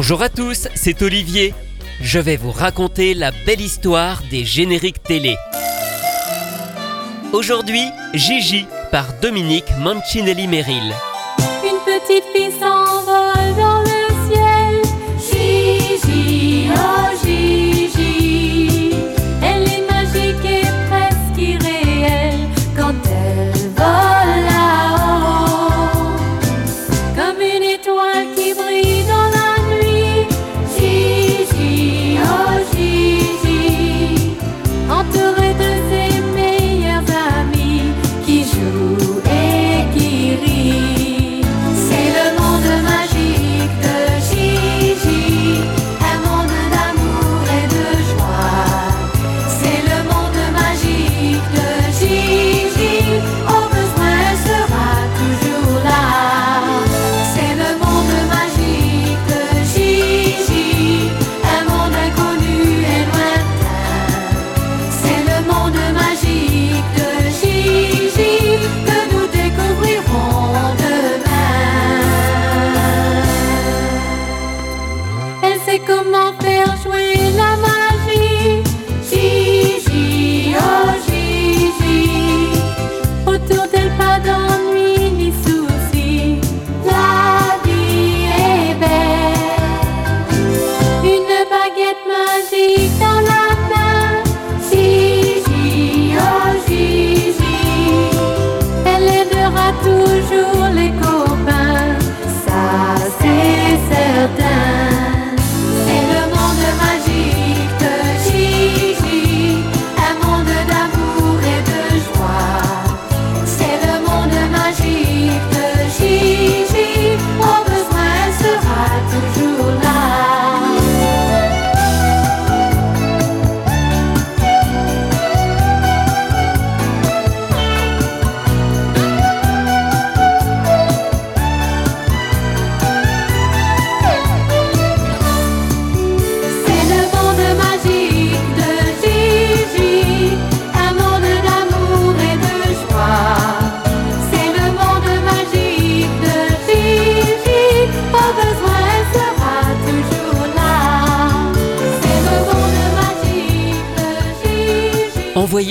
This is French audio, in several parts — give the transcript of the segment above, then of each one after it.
Bonjour à tous, c'est Olivier. Je vais vous raconter la belle histoire des génériques télé. Aujourd'hui, Gigi par Dominique Mancinelli-Merrill.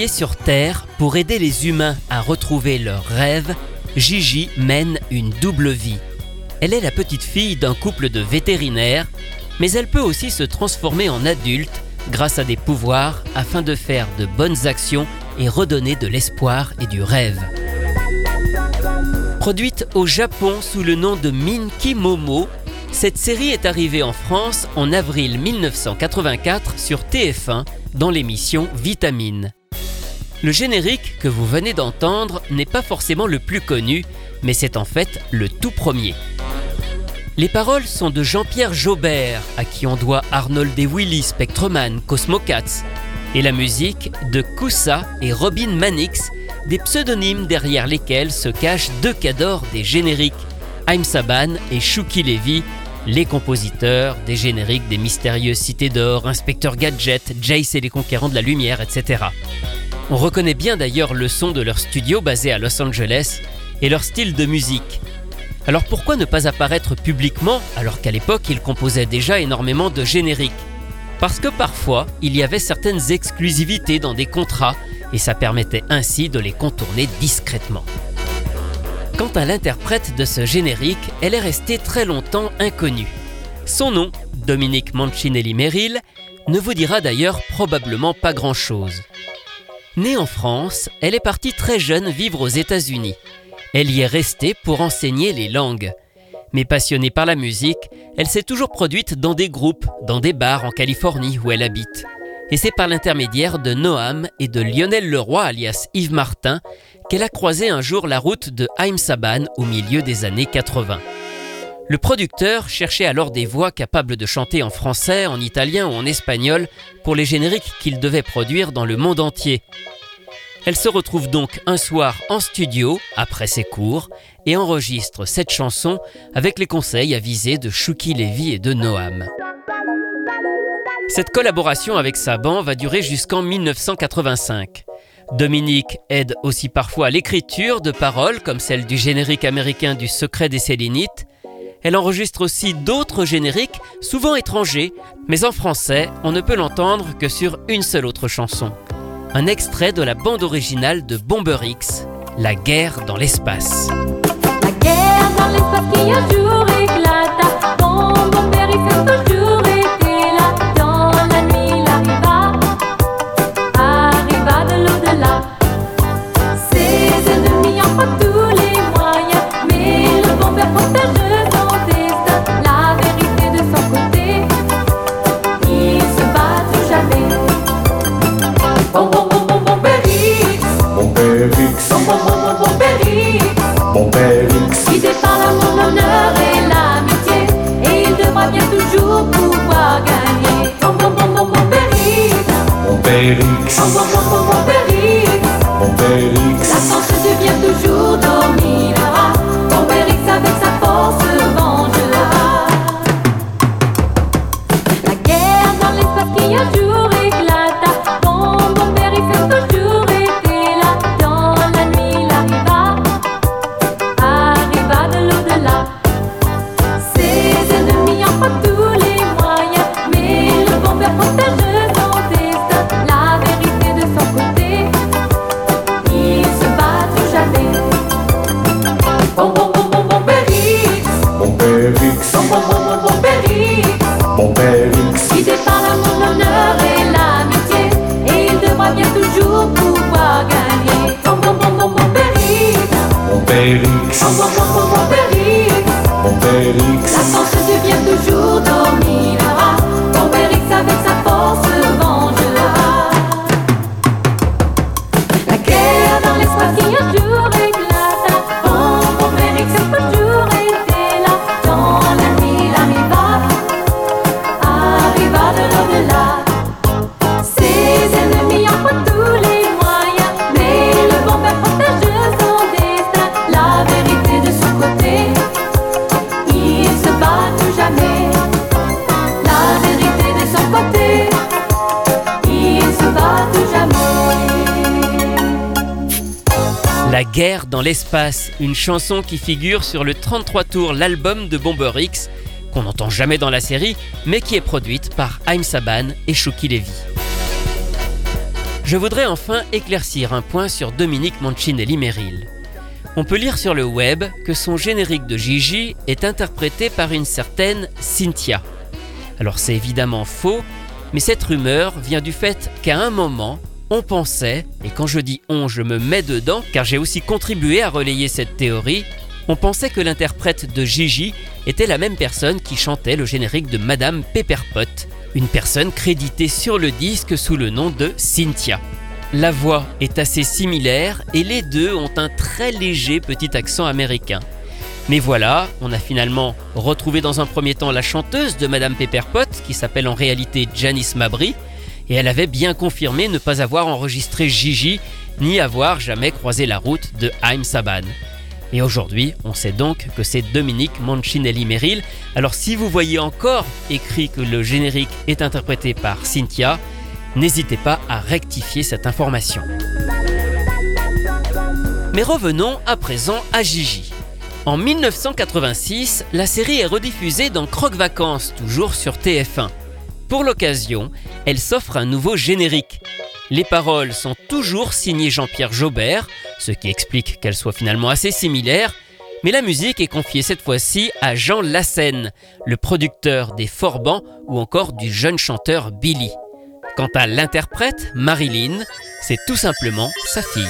Sur Terre pour aider les humains à retrouver leurs rêves, Gigi mène une double vie. Elle est la petite fille d'un couple de vétérinaires, mais elle peut aussi se transformer en adulte grâce à des pouvoirs afin de faire de bonnes actions et redonner de l'espoir et du rêve. Produite au Japon sous le nom de Minky Momo, cette série est arrivée en France en avril 1984 sur TF1 dans l'émission Vitamine. Le générique que vous venez d'entendre n'est pas forcément le plus connu, mais c'est en fait le tout premier. Les paroles sont de Jean-Pierre Jaubert, à qui on doit Arnold et Willy, Spectreman, Cosmo Cats, et la musique de Koussa et Robin Manix, des pseudonymes derrière lesquels se cachent deux cadors des génériques, Haim Saban et Shuki Levy, les compositeurs des génériques des mystérieuses cités d'or, Inspecteur Gadget, Jace et les conquérants de la lumière, etc. On reconnaît bien d'ailleurs le son de leur studio basé à Los Angeles et leur style de musique. Alors pourquoi ne pas apparaître publiquement alors qu'à l'époque ils composaient déjà énormément de génériques? Parce que parfois il y avait certaines exclusivités dans des contrats et ça permettait ainsi de les contourner discrètement. Quant à l'interprète de ce générique, elle est restée très longtemps inconnue. Son nom, Dominique Mancinelli-Merrill, ne vous dira d'ailleurs probablement pas grand-chose. Née en France, elle est partie très jeune vivre aux États-Unis. Elle y est restée pour enseigner les langues. Mais passionnée par la musique, elle s'est toujours produite dans des groupes, dans des bars en Californie où elle habite. Et c'est par l'intermédiaire de Noam et de Lionel Leroy, alias Yves Martin, qu'elle a croisé un jour la route de Haïm Saban au milieu des années 80. Le producteur cherchait alors des voix capables de chanter en français, en italien ou en espagnol pour les génériques qu'il devait produire dans le monde entier. Elle se retrouve donc un soir en studio, après ses cours, et enregistre cette chanson avec les conseils avisés de Shuki Levy et de Noam. Cette collaboration avec Saban va durer jusqu'en 1985. Dominique aide aussi parfois à l'écriture de paroles comme celle du générique américain du Secret des Sélénites. Elle enregistre aussi d'autres génériques, souvent étrangers, mais en français, on ne peut l'entendre que sur une seule autre chanson. Un extrait de la bande originale de Bomber X, La guerre dans l'espace. Guidé par l'amour, l'honneur et l'amitié, et il devra bien toujours pouvoir gagner. Bon, bon, bon, bon, bon, Périx. mon père X, Bon, bon, bon, bon, bon, Périx. mon père La X, force devient toujours dominera. Bon Périx avec sa Dans l'espace, une chanson qui figure sur le 33 tours l'album de Bomber X, qu'on n'entend jamais dans la série, mais qui est produite par Haim Saban et Shuki Levy. Je voudrais enfin éclaircir un point sur Dominique Mancinelli-Merrill. On peut lire sur le web que son générique de Gigi est interprété par une certaine Cynthia. Alors c'est évidemment faux, mais cette rumeur vient du fait qu'à un moment, on pensait, et quand je dis on, je me mets dedans, car j'ai aussi contribué à relayer cette théorie, on pensait que l'interprète de Gigi était la même personne qui chantait le générique de Madame Pepperpot, une personne créditée sur le disque sous le nom de Cynthia. La voix est assez similaire et les deux ont un très léger petit accent américain. Mais voilà, on a finalement retrouvé dans un premier temps la chanteuse de Madame Pepperpot, qui s'appelle en réalité Janice Mabry, et elle avait bien confirmé ne pas avoir enregistré Gigi, ni avoir jamais croisé la route de Haim Saban. Et aujourd'hui, on sait donc que c'est Dominique Mancinelli-Merrill. Alors si vous voyez encore écrit que le générique est interprété par Cynthia, n'hésitez pas à rectifier cette information. Mais revenons à présent à Gigi. En 1986, la série est rediffusée dans Croque Vacances, toujours sur TF1. Pour l'occasion, elle s'offre un nouveau générique. Les paroles sont toujours signées Jean-Pierre Jaubert, ce qui explique qu'elles soient finalement assez similaires, mais la musique est confiée cette fois-ci à Jean Lassen, le producteur des Forbans ou encore du jeune chanteur Billy. Quant à l'interprète, Marilyn, c'est tout simplement sa fille.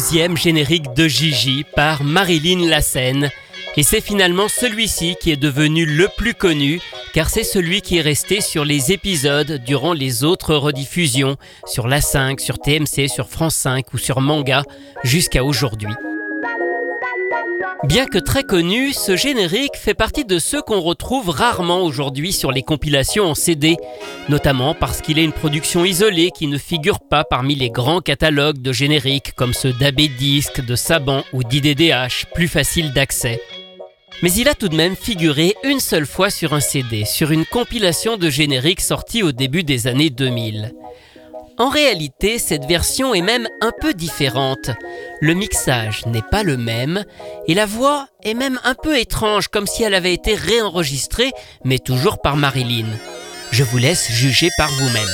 Deuxième générique de Gigi par Marilyn Lassen. Et c'est finalement celui-ci qui est devenu le plus connu, car c'est celui qui est resté sur les épisodes durant les autres rediffusions, sur la 5, sur TMC, sur France 5 ou sur Manga, jusqu'à aujourd'hui. Bien que très connu, ce générique fait partie de ceux qu'on retrouve rarement aujourd'hui sur les compilations en CD, notamment parce qu'il est une production isolée qui ne figure pas parmi les grands catalogues de génériques comme ceux d'AB Disc, de Saban ou d'IDDH, plus faciles d'accès. Mais il a tout de même figuré une seule fois sur un CD, sur une compilation de génériques sortie au début des années 2000. En réalité, cette version est même un peu différente. Le mixage n'est pas le même et la voix est même un peu étrange, comme si elle avait été réenregistrée, mais toujours par Marilyn. Je vous laisse juger par vous-même.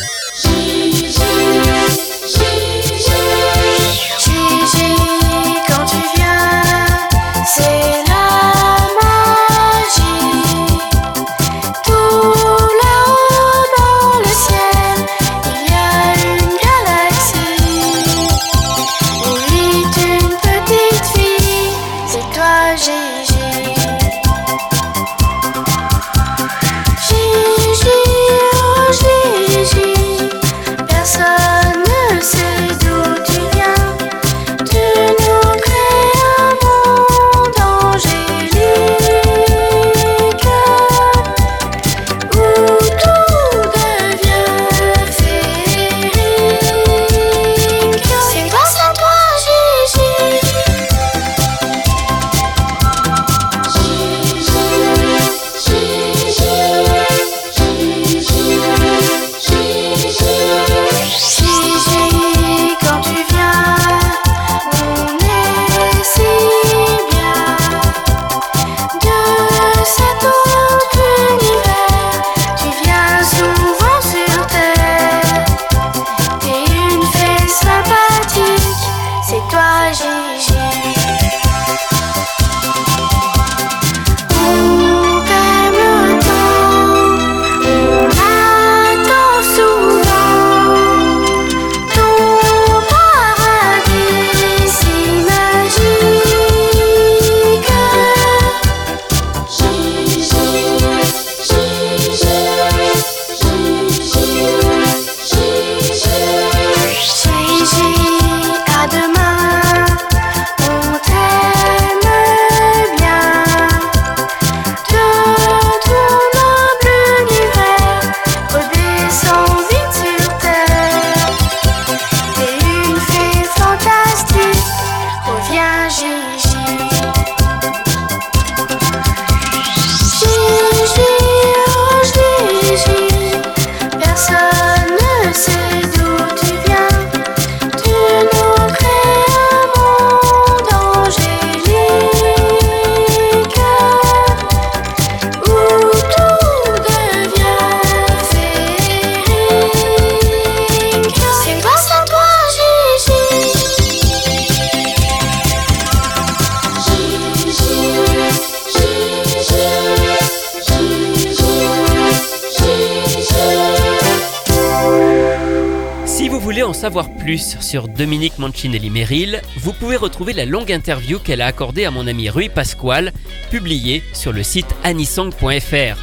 Voulez en savoir plus sur Dominique Mancinelli Merrill, vous pouvez retrouver la longue interview qu'elle a accordée à mon ami Rui Pasquale, publiée sur le site anisong.fr.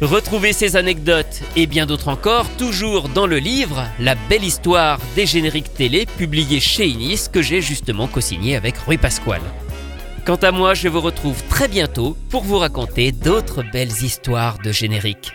Retrouvez ces anecdotes et bien d'autres encore, toujours dans le livre La belle histoire des génériques télé, publié chez Inis, que j'ai justement co-signé avec Rui Pasquale. Quant à moi, je vous retrouve très bientôt pour vous raconter d'autres belles histoires de génériques.